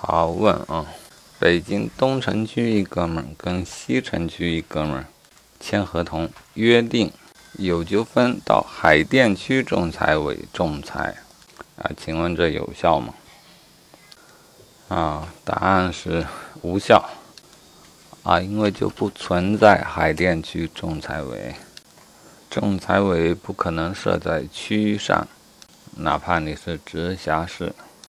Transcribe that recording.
好问啊。北京东城区一哥们儿跟西城区一哥们儿签合同约定有纠纷到海淀区仲裁委仲裁。啊请问这有效吗？啊答案是无效。啊因为就不存在海淀区仲裁委。仲裁委不可能设在区上哪怕你是直辖市。